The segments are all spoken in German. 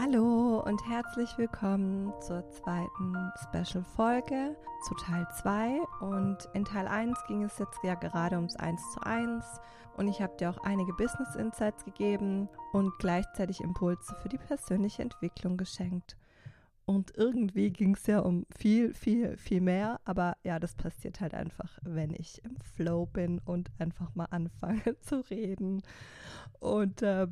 Hallo und herzlich willkommen zur zweiten Special-Folge zu Teil 2. Und in Teil 1 ging es jetzt ja gerade ums 1 zu 1 und ich habe dir auch einige Business Insights gegeben und gleichzeitig Impulse für die persönliche Entwicklung geschenkt. Und irgendwie ging es ja um viel, viel, viel mehr. Aber ja, das passiert halt einfach, wenn ich im Flow bin und einfach mal anfange zu reden. Und äh,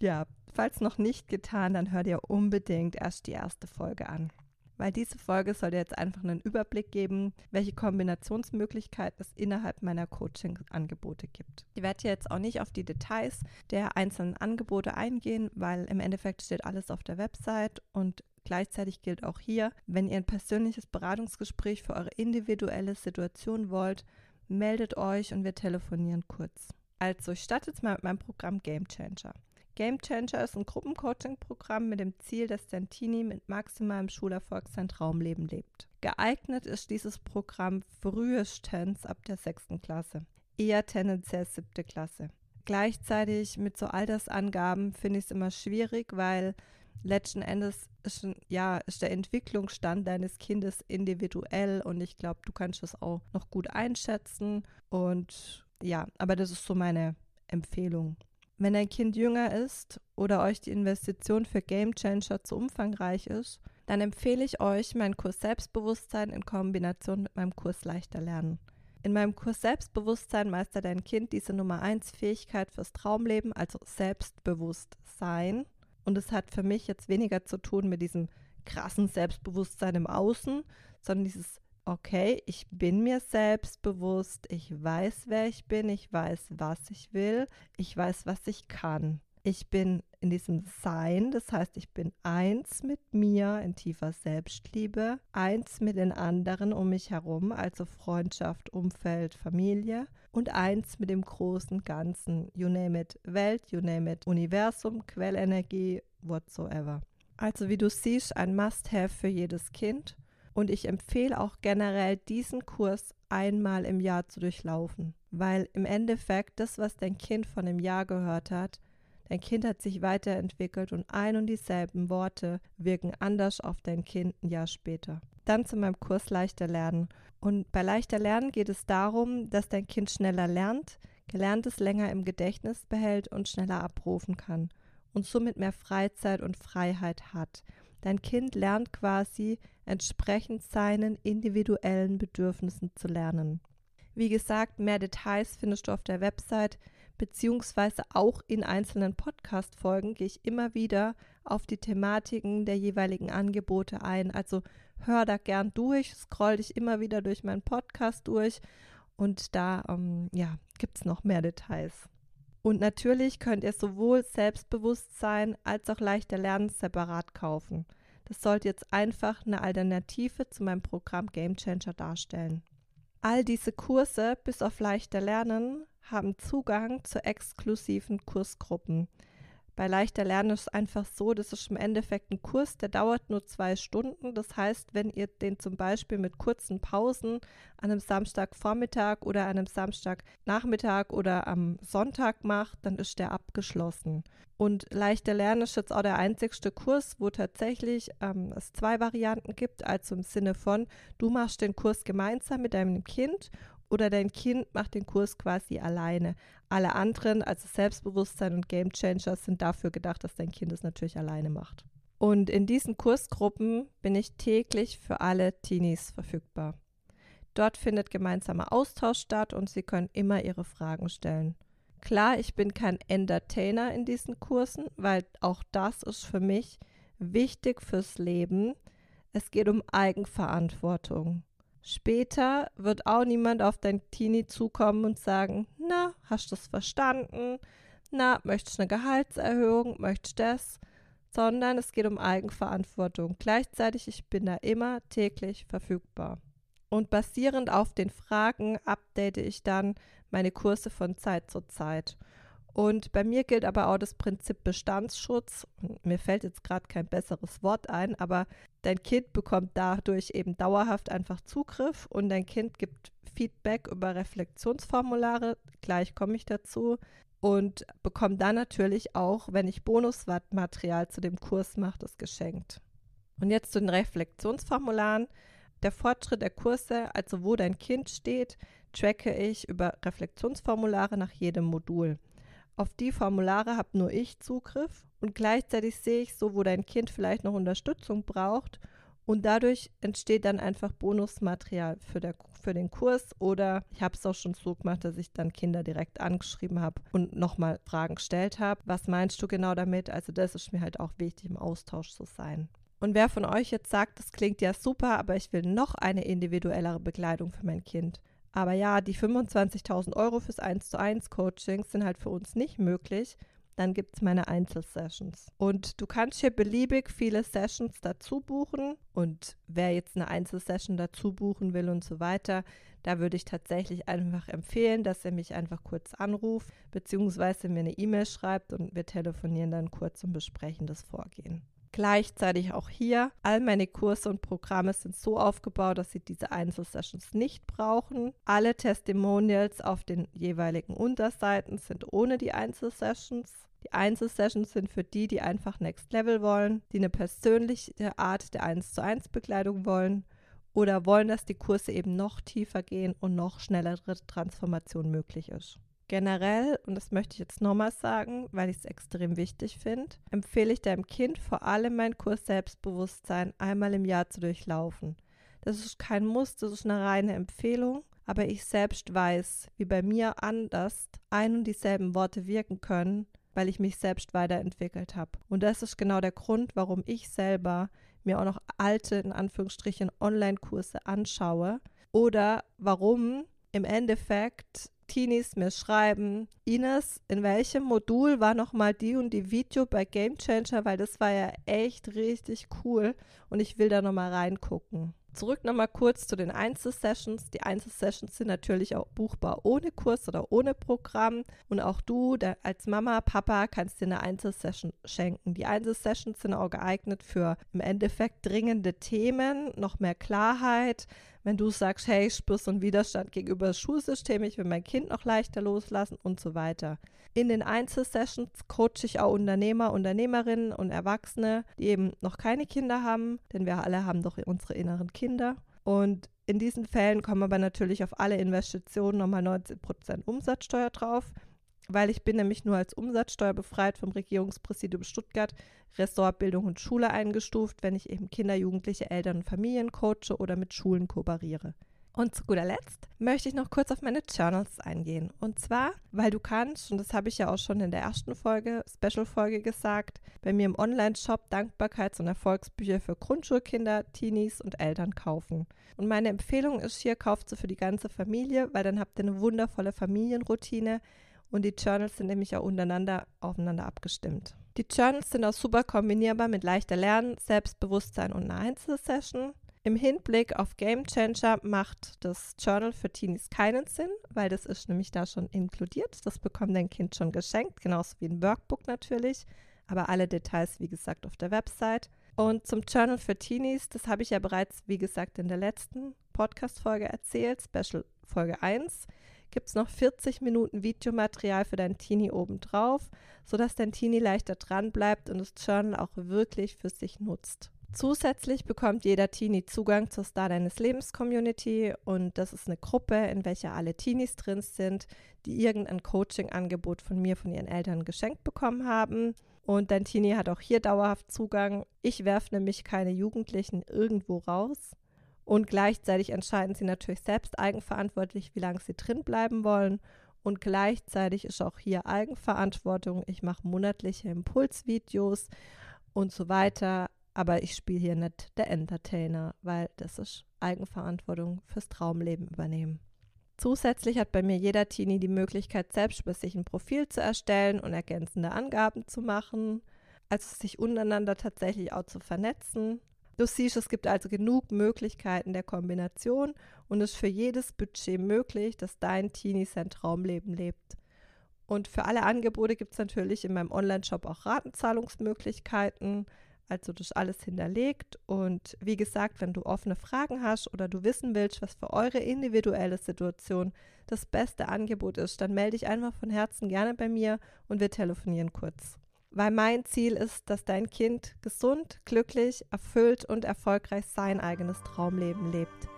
ja, falls noch nicht getan, dann hör dir unbedingt erst die erste Folge an. Weil diese Folge soll dir jetzt einfach einen Überblick geben, welche Kombinationsmöglichkeiten es innerhalb meiner Coaching-Angebote gibt. Ich werde jetzt auch nicht auf die Details der einzelnen Angebote eingehen, weil im Endeffekt steht alles auf der Website und Gleichzeitig gilt auch hier, wenn ihr ein persönliches Beratungsgespräch für eure individuelle Situation wollt, meldet euch und wir telefonieren kurz. Also, ich starte jetzt mal mit meinem Programm Game Changer. Game Changer ist ein Gruppencoaching-Programm mit dem Ziel, dass dein Teenie mit maximalem Schulerfolg sein Traumleben lebt. Geeignet ist dieses Programm frühestens ab der sechsten Klasse, eher tendenziell siebte Klasse. Gleichzeitig mit so Altersangaben finde ich es immer schwierig, weil letzten Endes ist, ja, ist der Entwicklungsstand deines Kindes individuell und ich glaube, du kannst das auch noch gut einschätzen. Und ja, aber das ist so meine Empfehlung. Wenn dein Kind jünger ist oder euch die Investition für Game Changer zu umfangreich ist, dann empfehle ich euch meinen Kurs Selbstbewusstsein in Kombination mit meinem Kurs Leichter Lernen. In meinem Kurs Selbstbewusstsein meistert dein Kind diese Nummer 1 Fähigkeit fürs Traumleben, also Selbstbewusstsein. Und es hat für mich jetzt weniger zu tun mit diesem krassen Selbstbewusstsein im Außen, sondern dieses okay, ich bin mir selbst bewusst, ich weiß, wer ich bin, ich weiß, was ich will, ich weiß, was ich kann. Ich bin in diesem Sein, das heißt, ich bin eins mit mir in tiefer Selbstliebe, eins mit den anderen um mich herum, also Freundschaft, Umfeld, Familie und eins mit dem großen Ganzen, you name it, Welt, you name it, Universum, Quellenergie, whatsoever. Also wie du siehst, ein Must-Have für jedes Kind und ich empfehle auch generell, diesen Kurs einmal im Jahr zu durchlaufen, weil im Endeffekt das, was dein Kind von einem Jahr gehört hat, dein Kind hat sich weiterentwickelt und ein und dieselben Worte wirken anders auf dein Kind ein Jahr später. Dann zu meinem Kurs Leichter Lernen. Und bei Leichter Lernen geht es darum, dass dein Kind schneller lernt, Gelerntes länger im Gedächtnis behält und schneller abrufen kann und somit mehr Freizeit und Freiheit hat. Dein Kind lernt quasi entsprechend seinen individuellen Bedürfnissen zu lernen. Wie gesagt, mehr Details findest du auf der Website, beziehungsweise auch in einzelnen Podcast-Folgen gehe ich immer wieder auf die Thematiken der jeweiligen Angebote ein. Also hör da gern durch, scroll dich immer wieder durch meinen Podcast durch und da ähm, ja, gibt es noch mehr Details. Und natürlich könnt ihr sowohl Selbstbewusstsein als auch leichter Lernen separat kaufen. Das sollte jetzt einfach eine Alternative zu meinem Programm Game Changer darstellen. All diese Kurse bis auf leichter Lernen haben Zugang zu exklusiven Kursgruppen. Bei leichter Lernen ist es einfach so, das ist im Endeffekt ein Kurs, der dauert nur zwei Stunden. Das heißt, wenn ihr den zum Beispiel mit kurzen Pausen an einem Samstagvormittag oder einem Samstagnachmittag oder am Sonntag macht, dann ist der abgeschlossen. Und leichter Lernen ist jetzt auch der einzigste Kurs, wo tatsächlich ähm, es zwei Varianten gibt, also im Sinne von, du machst den Kurs gemeinsam mit deinem Kind oder dein Kind macht den Kurs quasi alleine. Alle anderen, also Selbstbewusstsein und Game Changer, sind dafür gedacht, dass dein Kind es natürlich alleine macht. Und in diesen Kursgruppen bin ich täglich für alle Teenies verfügbar. Dort findet gemeinsamer Austausch statt und sie können immer ihre Fragen stellen. Klar, ich bin kein Entertainer in diesen Kursen, weil auch das ist für mich wichtig fürs Leben. Es geht um Eigenverantwortung. Später wird auch niemand auf dein Teenie zukommen und sagen, na, hast du es verstanden? Na, möchtest du eine Gehaltserhöhung? Möchtest du das? Sondern es geht um Eigenverantwortung. Gleichzeitig, ich bin da immer täglich verfügbar. Und basierend auf den Fragen update ich dann meine Kurse von Zeit zu Zeit. Und bei mir gilt aber auch das Prinzip Bestandsschutz. Mir fällt jetzt gerade kein besseres Wort ein, aber dein Kind bekommt dadurch eben dauerhaft einfach Zugriff und dein Kind gibt Feedback über Reflexionsformulare. Gleich komme ich dazu. und bekomme dann natürlich auch, wenn ich Bonusmaterial zu dem Kurs mache, das geschenkt. Und jetzt zu den Reflexionsformularen. Der Fortschritt der Kurse, also wo dein Kind steht, tracke ich über Reflexionsformulare nach jedem Modul. Auf die Formulare habe nur ich Zugriff und gleichzeitig sehe ich so, wo dein Kind vielleicht noch Unterstützung braucht und dadurch entsteht dann einfach Bonusmaterial für, der, für den Kurs oder ich habe es auch schon so gemacht, dass ich dann Kinder direkt angeschrieben habe und nochmal Fragen gestellt habe. Was meinst du genau damit? Also das ist mir halt auch wichtig, im Austausch zu sein. Und wer von euch jetzt sagt, das klingt ja super, aber ich will noch eine individuellere Begleitung für mein Kind. Aber ja, die 25.000 Euro fürs 1 zu 1 Coaching sind halt für uns nicht möglich dann gibt es meine Einzelsessions. Und du kannst hier beliebig viele Sessions dazu buchen. Und wer jetzt eine Einzelsession dazu buchen will und so weiter, da würde ich tatsächlich einfach empfehlen, dass er mich einfach kurz anruft, beziehungsweise mir eine E-Mail schreibt und wir telefonieren dann kurz und besprechen das Vorgehen. Gleichzeitig auch hier, all meine Kurse und Programme sind so aufgebaut, dass sie diese Einzelsessions nicht brauchen. Alle Testimonials auf den jeweiligen Unterseiten sind ohne die Einzelsessions. Die Einzelsessions sind für die, die einfach Next Level wollen, die eine persönliche Art der 1 zu 1 Begleitung wollen oder wollen, dass die Kurse eben noch tiefer gehen und noch schnellere Transformation möglich ist. Generell, und das möchte ich jetzt nochmal sagen, weil ich es extrem wichtig finde, empfehle ich deinem Kind vor allem meinen Kurs Selbstbewusstsein einmal im Jahr zu durchlaufen. Das ist kein Muss, das ist eine reine Empfehlung, aber ich selbst weiß, wie bei mir anders ein und dieselben Worte wirken können, weil ich mich selbst weiterentwickelt habe. Und das ist genau der Grund, warum ich selber mir auch noch alte, in Anführungsstrichen, Online-Kurse anschaue oder warum im Endeffekt Teenies mir schreiben, Ines, in welchem Modul war nochmal die und die Video bei Game Changer, weil das war ja echt richtig cool und ich will da nochmal reingucken. Zurück nochmal kurz zu den Einzelsessions. Die Einzelsessions sind natürlich auch buchbar ohne Kurs oder ohne Programm. Und auch du als Mama, Papa kannst dir eine Einzelsession schenken. Die Einzelsessions sind auch geeignet für im Endeffekt dringende Themen, noch mehr Klarheit, wenn du sagst, hey, ich spürst so einen Widerstand gegenüber das Schulsystem, ich will mein Kind noch leichter loslassen und so weiter. In den Einzelsessions coache ich auch Unternehmer, Unternehmerinnen und Erwachsene, die eben noch keine Kinder haben, denn wir alle haben doch unsere inneren Kinder. Und in diesen Fällen kommen aber natürlich auf alle Investitionen nochmal 19% Umsatzsteuer drauf weil ich bin nämlich nur als umsatzsteuerbefreit vom Regierungspräsidium Stuttgart Ressort Bildung und Schule eingestuft, wenn ich eben Kinder, Jugendliche, Eltern und Familien coache oder mit Schulen kooperiere. Und zu guter Letzt möchte ich noch kurz auf meine Journals eingehen. Und zwar, weil du kannst, und das habe ich ja auch schon in der ersten Folge, Special-Folge gesagt, bei mir im Online-Shop Dankbarkeits- und Erfolgsbücher für Grundschulkinder, Teenies und Eltern kaufen. Und meine Empfehlung ist hier, kauft sie für die ganze Familie, weil dann habt ihr eine wundervolle Familienroutine, und die Journals sind nämlich auch untereinander aufeinander abgestimmt. Die Journals sind auch super kombinierbar mit leichter Lernen, Selbstbewusstsein und einer Einzelsession. Im Hinblick auf Game Changer macht das Journal für Teenies keinen Sinn, weil das ist nämlich da schon inkludiert. Das bekommt dein Kind schon geschenkt, genauso wie ein Workbook natürlich. Aber alle Details, wie gesagt, auf der Website. Und zum Journal für Teenies, das habe ich ja bereits, wie gesagt, in der letzten Podcast-Folge erzählt, Special Folge 1 gibt es noch 40 Minuten Videomaterial für dein Teenie obendrauf, sodass dein Teenie leichter dran bleibt und das Journal auch wirklich für sich nutzt. Zusätzlich bekommt jeder Teenie Zugang zur Star deines Lebens Community und das ist eine Gruppe, in welcher alle Teenies drin sind, die irgendein Coaching-Angebot von mir, von ihren Eltern geschenkt bekommen haben. Und dein Teenie hat auch hier dauerhaft Zugang. Ich werfe nämlich keine Jugendlichen irgendwo raus. Und gleichzeitig entscheiden sie natürlich selbst eigenverantwortlich, wie lange sie drin bleiben wollen. Und gleichzeitig ist auch hier Eigenverantwortung. Ich mache monatliche Impulsvideos und so weiter. Aber ich spiele hier nicht der Entertainer, weil das ist Eigenverantwortung fürs Traumleben übernehmen. Zusätzlich hat bei mir jeder Teenie die Möglichkeit, selbst bei sich ein Profil zu erstellen und ergänzende Angaben zu machen, also sich untereinander tatsächlich auch zu vernetzen. Du siehst, es gibt also genug Möglichkeiten der Kombination und es ist für jedes Budget möglich, dass dein Teenie sein Traumleben lebt. Und für alle Angebote gibt es natürlich in meinem Online-Shop auch Ratenzahlungsmöglichkeiten, Also das ist alles hinterlegt. Und wie gesagt, wenn du offene Fragen hast oder du wissen willst, was für eure individuelle Situation das beste Angebot ist, dann melde dich einfach von Herzen gerne bei mir und wir telefonieren kurz. Weil mein Ziel ist, dass dein Kind gesund, glücklich, erfüllt und erfolgreich sein eigenes Traumleben lebt.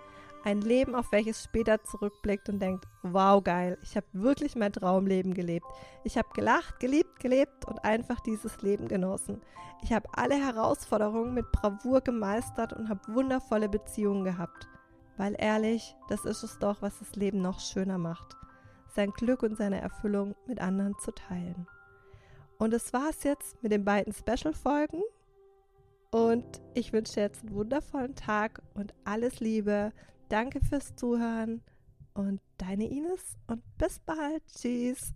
Ein Leben, auf welches später zurückblickt und denkt, wow, geil, ich habe wirklich mein Traumleben gelebt. Ich habe gelacht, geliebt, gelebt und einfach dieses Leben genossen. Ich habe alle Herausforderungen mit Bravour gemeistert und habe wundervolle Beziehungen gehabt. Weil ehrlich, das ist es doch, was das Leben noch schöner macht. Sein Glück und seine Erfüllung mit anderen zu teilen. Und das war's jetzt mit den beiden Special-Folgen. Und ich wünsche dir jetzt einen wundervollen Tag und alles Liebe. Danke fürs Zuhören und deine Ines und bis bald. Tschüss.